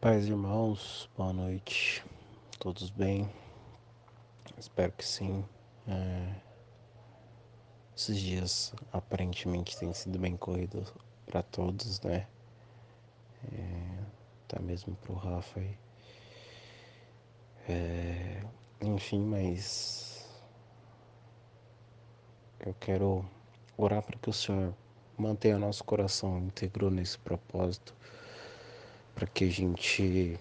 Paz, irmãos, boa noite, todos bem? Espero que sim. É... Esses dias aparentemente têm sido bem corridos para todos, né? É... Até mesmo para o Rafa aí. É... Enfim, mas eu quero orar para que o Senhor mantenha nosso coração íntegro nesse propósito, para que a gente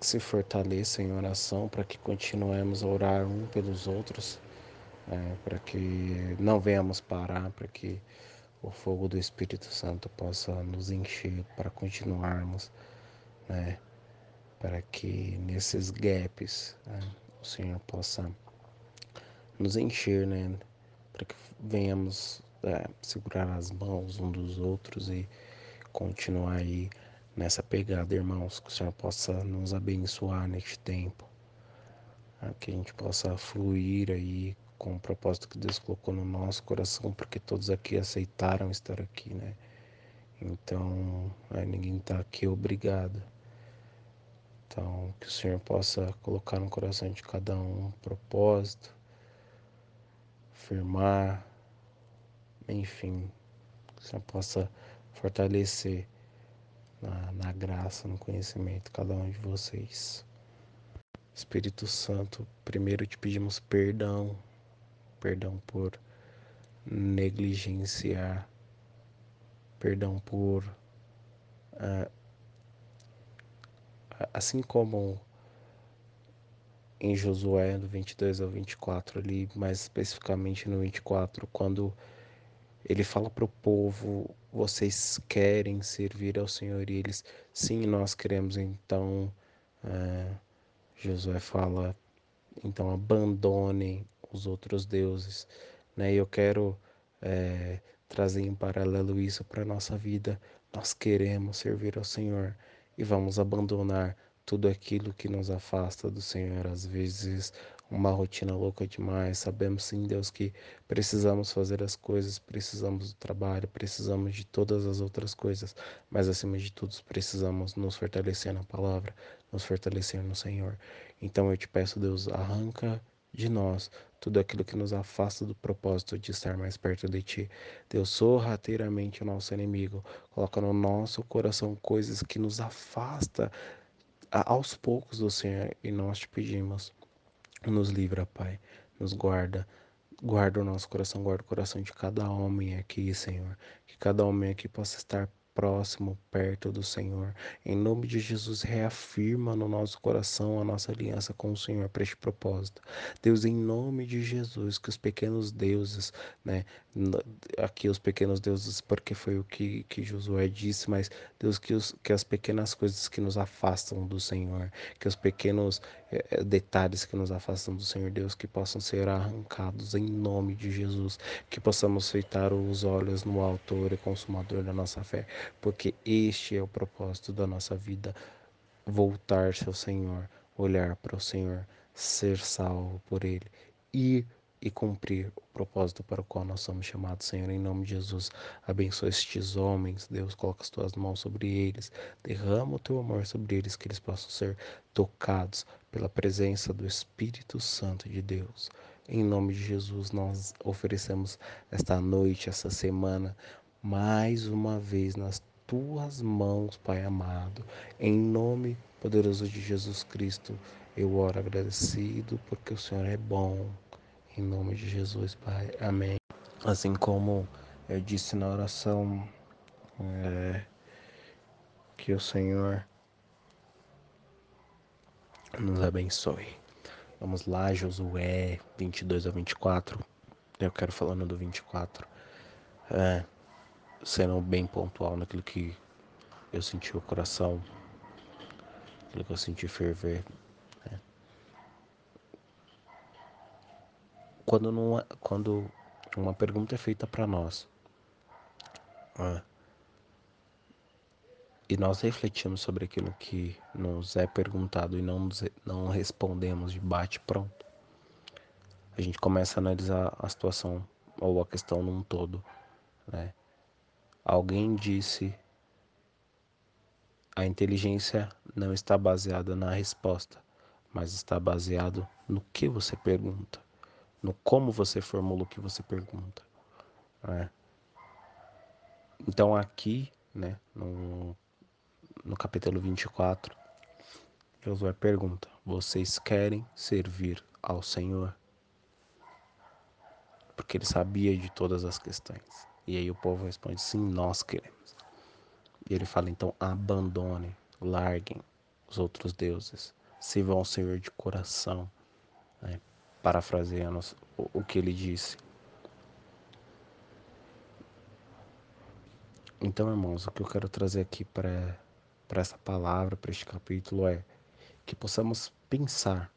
se fortaleça em oração, para que continuemos a orar um pelos outros, é, para que não venhamos parar, para que o fogo do Espírito Santo possa nos encher para continuarmos, né? Para que nesses gaps né, o Senhor possa nos encher, né? Para que venhamos é, segurar as mãos um dos outros e continuar aí nessa pegada, irmãos, que o Senhor possa nos abençoar neste tempo, né, que a gente possa fluir aí com o propósito que Deus colocou no nosso coração, porque todos aqui aceitaram estar aqui, né? Então, é, ninguém está aqui obrigado. Então, que o Senhor possa colocar no coração de cada um um propósito, firmar, enfim, que o Senhor possa fortalecer na, na graça, no conhecimento, cada um de vocês. Espírito Santo, primeiro te pedimos perdão, perdão por negligenciar, perdão por. Uh, assim como em Josué, do 22 ao 24, ali, mais especificamente no 24, quando ele fala para o povo: vocês querem servir ao Senhor? E eles, sim, nós queremos. Então, é, Josué fala: então abandonem os outros deuses. Né? E eu quero é, trazer em paralelo isso para a nossa vida. Nós queremos servir ao Senhor e vamos abandonar tudo aquilo que nos afasta do Senhor. Às vezes, uma rotina louca demais. Sabemos sim, Deus, que precisamos fazer as coisas, precisamos do trabalho, precisamos de todas as outras coisas, mas acima de tudo, precisamos nos fortalecer na palavra, nos fortalecer no Senhor. Então eu te peço, Deus, arranca de nós tudo aquilo que nos afasta do propósito de estar mais perto de Ti. Deus, sorrateiramente o nosso inimigo, coloca no nosso coração coisas que nos afasta aos poucos do Senhor e nós te pedimos, nos livra, Pai, nos guarda, guarda o nosso coração, guarda o coração de cada homem aqui, Senhor, que cada homem aqui possa estar próximo, perto do Senhor. Em nome de Jesus, reafirma no nosso coração a nossa aliança com o Senhor para este propósito. Deus, em nome de Jesus, que os pequenos deuses, né, aqui os pequenos deuses, porque foi o que, que Josué disse, mas Deus, que, os, que as pequenas coisas que nos afastam do Senhor, que os pequenos é, detalhes que nos afastam do Senhor, Deus, que possam ser arrancados em nome de Jesus, que possamos feitar os olhos no autor e consumador da nossa fé, porque este é o propósito da nossa vida: voltar-se ao Senhor, olhar para o Senhor, ser salvo por Ele, ir e cumprir o propósito para o qual nós somos chamados, Senhor, em nome de Jesus. Abençoa estes homens, Deus, coloca as tuas mãos sobre eles, derrama o teu amor sobre eles, que eles possam ser tocados pela presença do Espírito Santo de Deus. Em nome de Jesus, nós oferecemos esta noite, essa semana, mais uma vez nas tuas mãos, Pai amado. Em nome poderoso de Jesus Cristo, eu oro agradecido porque o Senhor é bom. Em nome de Jesus, Pai. Amém. Assim como eu disse na oração, é, que o Senhor nos abençoe. Vamos lá, Josué 22 a 24. Eu quero falando do 24. É, sendo bem pontual naquilo que eu senti o coração, aquilo que eu senti ferver. Quando, não, é, quando uma pergunta é feita para nós é, e nós refletimos sobre aquilo que nos é perguntado e não, não respondemos de bate pronto, a gente começa a analisar a situação ou a questão num todo, né? Alguém disse: a inteligência não está baseado na resposta, mas está baseado no que você pergunta, no como você formula o que você pergunta. Né? Então aqui, né, no, no capítulo 24, Josué pergunta: Vocês querem servir ao Senhor? Porque ele sabia de todas as questões. E aí o povo responde: Sim, nós queremos. E ele fala: Então abandone, larguem os outros deuses, sirvam ao Senhor de coração. Né? Parafraseando o, que ele disse. Então, irmãos, o que eu quero trazer aqui para essa palavra, para este capítulo é que possamos pensar,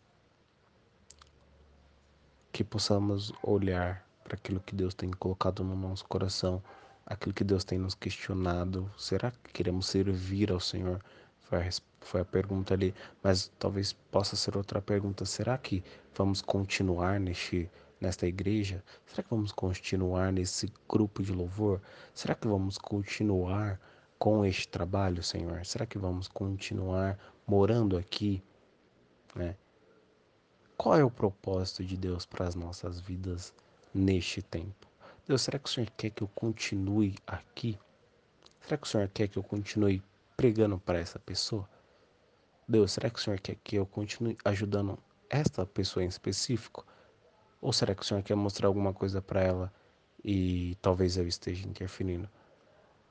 que possamos olhar para aquilo que Deus tem colocado no nosso coração, aquilo que Deus tem nos questionado. Será que queremos servir ao Senhor? Foi a, foi a pergunta ali, mas talvez possa ser outra pergunta. Será que vamos continuar neste nesta igreja? Será que vamos continuar nesse grupo de louvor? Será que vamos continuar com este trabalho, Senhor? Será que vamos continuar morando aqui? Né? Qual é o propósito de Deus para as nossas vidas neste tempo? Deus, será que o Senhor quer que eu continue aqui? Será que o Senhor quer que eu continue pregando para essa pessoa? Deus, será que o Senhor quer que eu continue ajudando esta pessoa em específico? Ou será que o Senhor quer mostrar alguma coisa para ela e talvez eu esteja interferindo?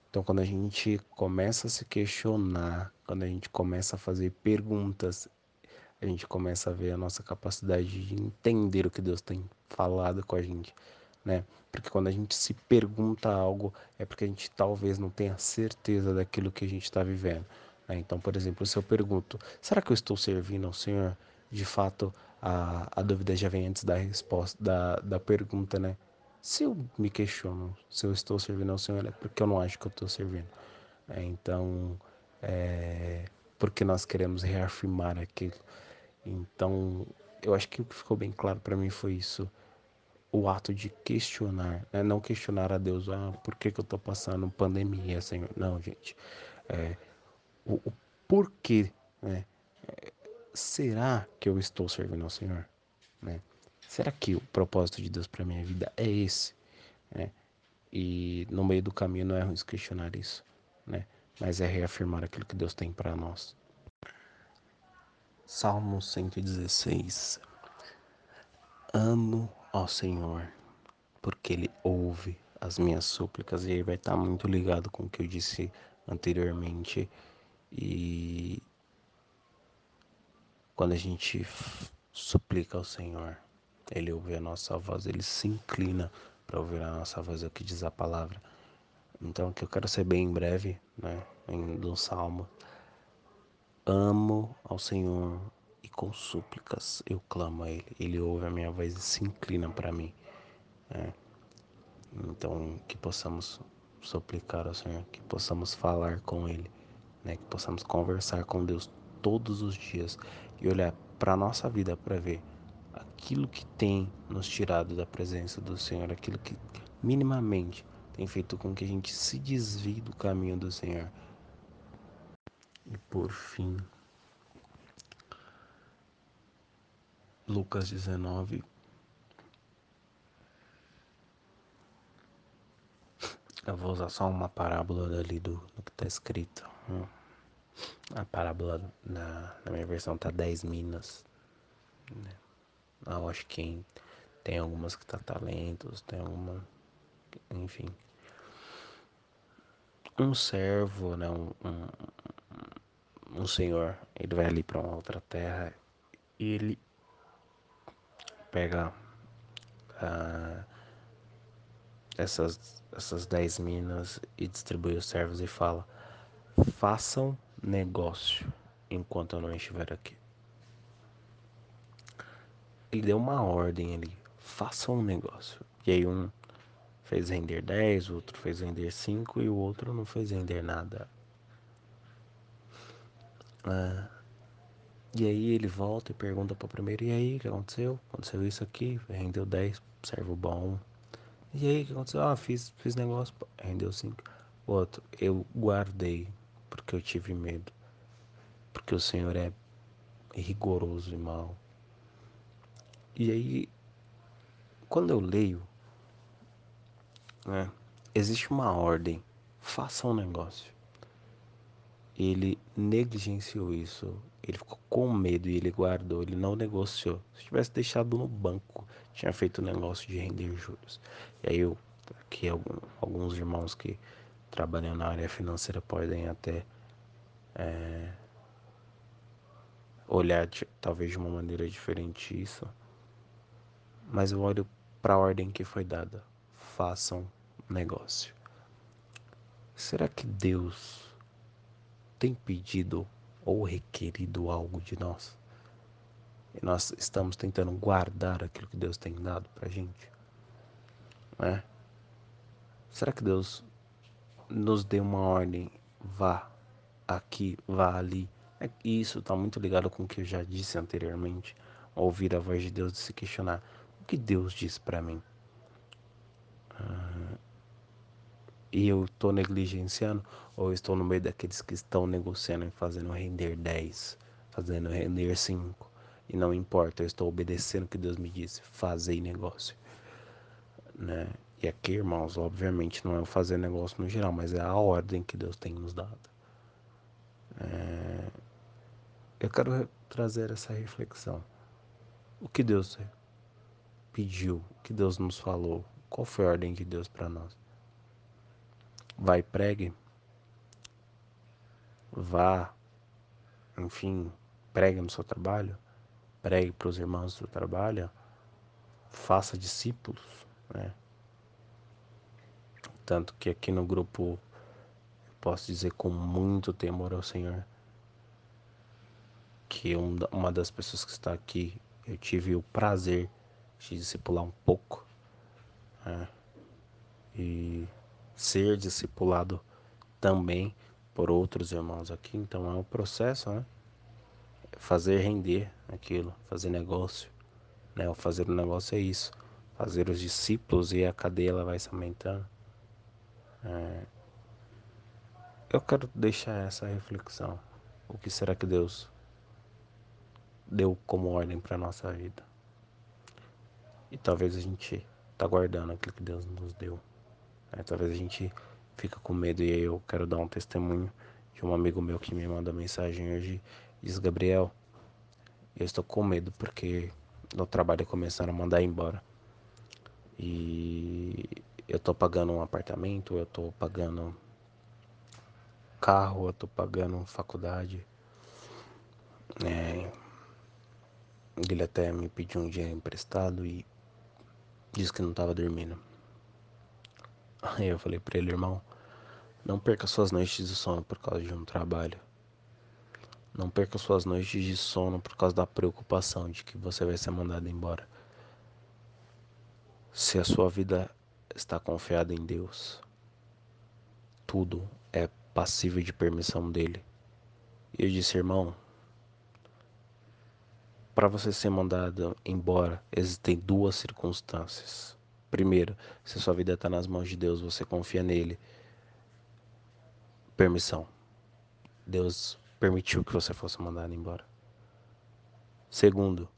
Então, quando a gente começa a se questionar, quando a gente começa a fazer perguntas, a gente começa a ver a nossa capacidade de entender o que Deus tem falado com a gente, né? Porque quando a gente se pergunta algo, é porque a gente talvez não tenha certeza daquilo que a gente está vivendo. Né? Então, por exemplo, se eu pergunto, será que eu estou servindo ao Senhor? De fato, a, a dúvida já vem antes da resposta, da, da pergunta, né? Se eu me questiono se eu estou servindo ao Senhor, é porque eu não acho que eu estou servindo. É, então, é, porque nós queremos reafirmar aquilo. Então, eu acho que o que ficou bem claro para mim foi isso. O ato de questionar, né? não questionar a Deus, ah, por que, que eu estou passando pandemia, Senhor? Não, gente. É, o, o porquê, né? será que eu estou servindo ao Senhor? Né? Será que o propósito de Deus para minha vida é esse? Né? E no meio do caminho não é ruim questionar isso, né? Mas é reafirmar aquilo que Deus tem para nós. Salmo 116. Amo ao Senhor, porque Ele ouve as minhas súplicas e aí vai estar muito ligado com o que eu disse anteriormente e quando a gente suplica ao Senhor, Ele ouve a nossa voz, Ele se inclina para ouvir a nossa voz, é o que diz a palavra. Então, que eu quero ser bem breve, né, do Salmo. Amo ao Senhor e com súplicas eu clamo a Ele. Ele ouve a minha voz e se inclina para mim. Né? Então, que possamos suplicar ao Senhor, que possamos falar com Ele, né? que possamos conversar com Deus todos os dias e olhar para a nossa vida para ver aquilo que tem nos tirado da presença do Senhor, aquilo que minimamente tem feito com que a gente se desvie do caminho do Senhor. E por fim, Lucas 19. Eu vou usar só uma parábola dali do, do que está escrito. Hum. A parábola na, na minha versão tá 10 minas. Né? Eu acho que tem algumas que tá talentos, tem alguma. Enfim. Um servo, né? Um, um, um senhor, ele vai ali para uma outra terra e ele pega uh, essas, essas 10 minas e distribui os servos e fala: façam negócio enquanto eu não estiver aqui. Ele deu uma ordem ali, façam um negócio. E aí um fez render 10, o outro fez render 5 e o outro não fez render nada. Ah, e aí ele volta e pergunta para o primeiro, e aí, o que aconteceu? Aconteceu isso aqui, rendeu 10, servo bom. E aí, o que aconteceu? Ah, fiz, fiz negócio, rendeu 5. O outro, eu guardei porque eu tive medo que o Senhor é rigoroso e mal. E aí, quando eu leio, né, existe uma ordem, faça um negócio. Ele negligenciou isso, ele ficou com medo e ele guardou, ele não negociou. Se tivesse deixado no banco, tinha feito o negócio de render juros. E aí eu, aqui alguns irmãos que trabalham na área financeira podem até é, olhar talvez de uma maneira diferente isso, mas eu olho para a ordem que foi dada: façam negócio. Será que Deus tem pedido ou requerido algo de nós? E nós estamos tentando guardar aquilo que Deus tem dado para gente? Né? Será que Deus nos deu uma ordem? Vá aqui, vá ali. É, isso está muito ligado com o que eu já disse anteriormente. Ouvir a voz de Deus e se questionar: o que Deus diz para mim? Ah, e eu estou negligenciando ou estou no meio daqueles que estão negociando e fazendo render 10, fazendo render 5 e não importa, eu estou obedecendo o que Deus me disse, fazer negócio, né? E aqui, irmãos, obviamente não é o fazer negócio no geral, mas é a ordem que Deus tem nos dado. É... Eu quero trazer essa reflexão. O que Deus pediu, o que Deus nos falou, qual foi a ordem de Deus para nós? Vai, pregue. Vá, enfim, pregue no seu trabalho. Pregue para os irmãos do seu trabalho. Faça discípulos, né? Tanto que aqui no grupo posso dizer com muito temor ao Senhor que uma das pessoas que está aqui eu tive o prazer de discipular um pouco né? e ser discipulado também por outros irmãos aqui. Então é um processo, né? Fazer render aquilo, fazer negócio. Né? O fazer o negócio é isso. Fazer os discípulos e a cadeia ela vai se aumentando. É... Eu quero deixar essa reflexão. O que será que Deus deu como ordem para nossa vida? E talvez a gente tá guardando aquilo que Deus nos deu. É, talvez a gente fica com medo e eu quero dar um testemunho de um amigo meu que me manda mensagem hoje. Diz Gabriel, eu estou com medo porque no trabalho começaram a mandar embora. E eu tô pagando um apartamento, eu tô pagando carro, eu tô pagando faculdade. É, ele até me pediu um dinheiro emprestado e disse que não estava dormindo. Aí eu falei para ele, irmão, não perca suas noites de sono por causa de um trabalho. Não perca suas noites de sono por causa da preocupação de que você vai ser mandado embora. Se a sua vida está confiada em Deus, tudo é passível de permissão dele. E eu disse, irmão, para você ser mandado embora, existem duas circunstâncias. Primeiro, se sua vida está nas mãos de Deus, você confia nele. Permissão. Deus permitiu que você fosse mandado embora. Segundo,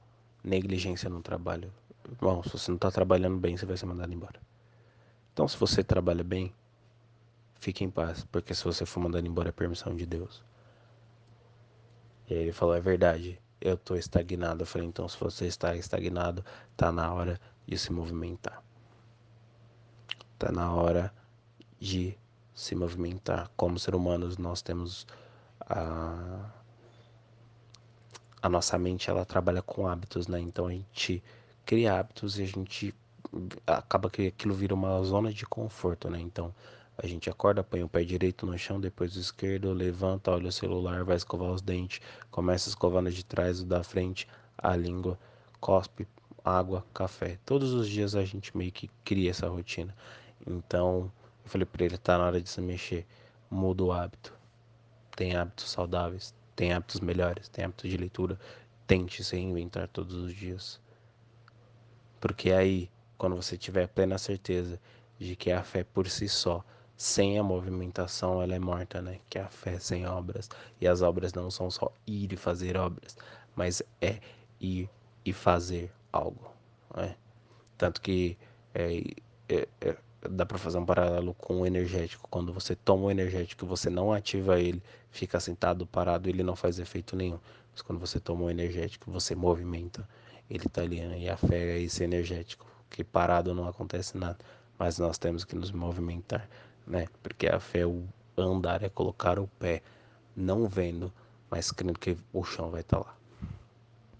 negligência no trabalho. Bom, se você não está trabalhando bem, você vai ser mandado embora. Então, se você trabalha bem, fique em paz, porque se você for mandado embora é permissão de Deus. E aí ele falou: é verdade, eu estou estagnado. Eu falei: então, se você está estagnado, está na hora de se movimentar. Está na hora de se movimentar. Como ser humanos, nós temos a, a nossa mente ela trabalha com hábitos, né? Então a gente cria hábitos e a gente acaba que aquilo vira uma zona de conforto, né? Então a gente acorda, põe o pé direito no chão, depois o esquerdo, levanta, olha o celular, vai escovar os dentes, começa escovando de trás, o da frente, a língua, cospe, água, café. Todos os dias a gente meio que cria essa rotina. Então, eu falei para ele, tá na hora de se mexer. Muda o hábito. Tem hábitos saudáveis, tem hábitos melhores, tem hábitos de leitura. Tente se reinventar todos os dias. Porque aí, quando você tiver plena certeza de que a fé por si só sem a movimentação ela é morta, né? Que a fé sem obras. E as obras não são só ir e fazer obras, mas é ir e fazer algo, né? Tanto que é, é, é, dá para fazer um paralelo com o energético. Quando você toma o energético, você não ativa ele, fica sentado, parado, ele não faz efeito nenhum. Mas quando você toma o energético, você movimenta, ele tá ali, né? E a fé é esse energético, que parado não acontece nada. Mas nós temos que nos movimentar, né? Porque a fé, o andar é colocar o pé, não vendo, mas crendo que o chão vai estar tá lá.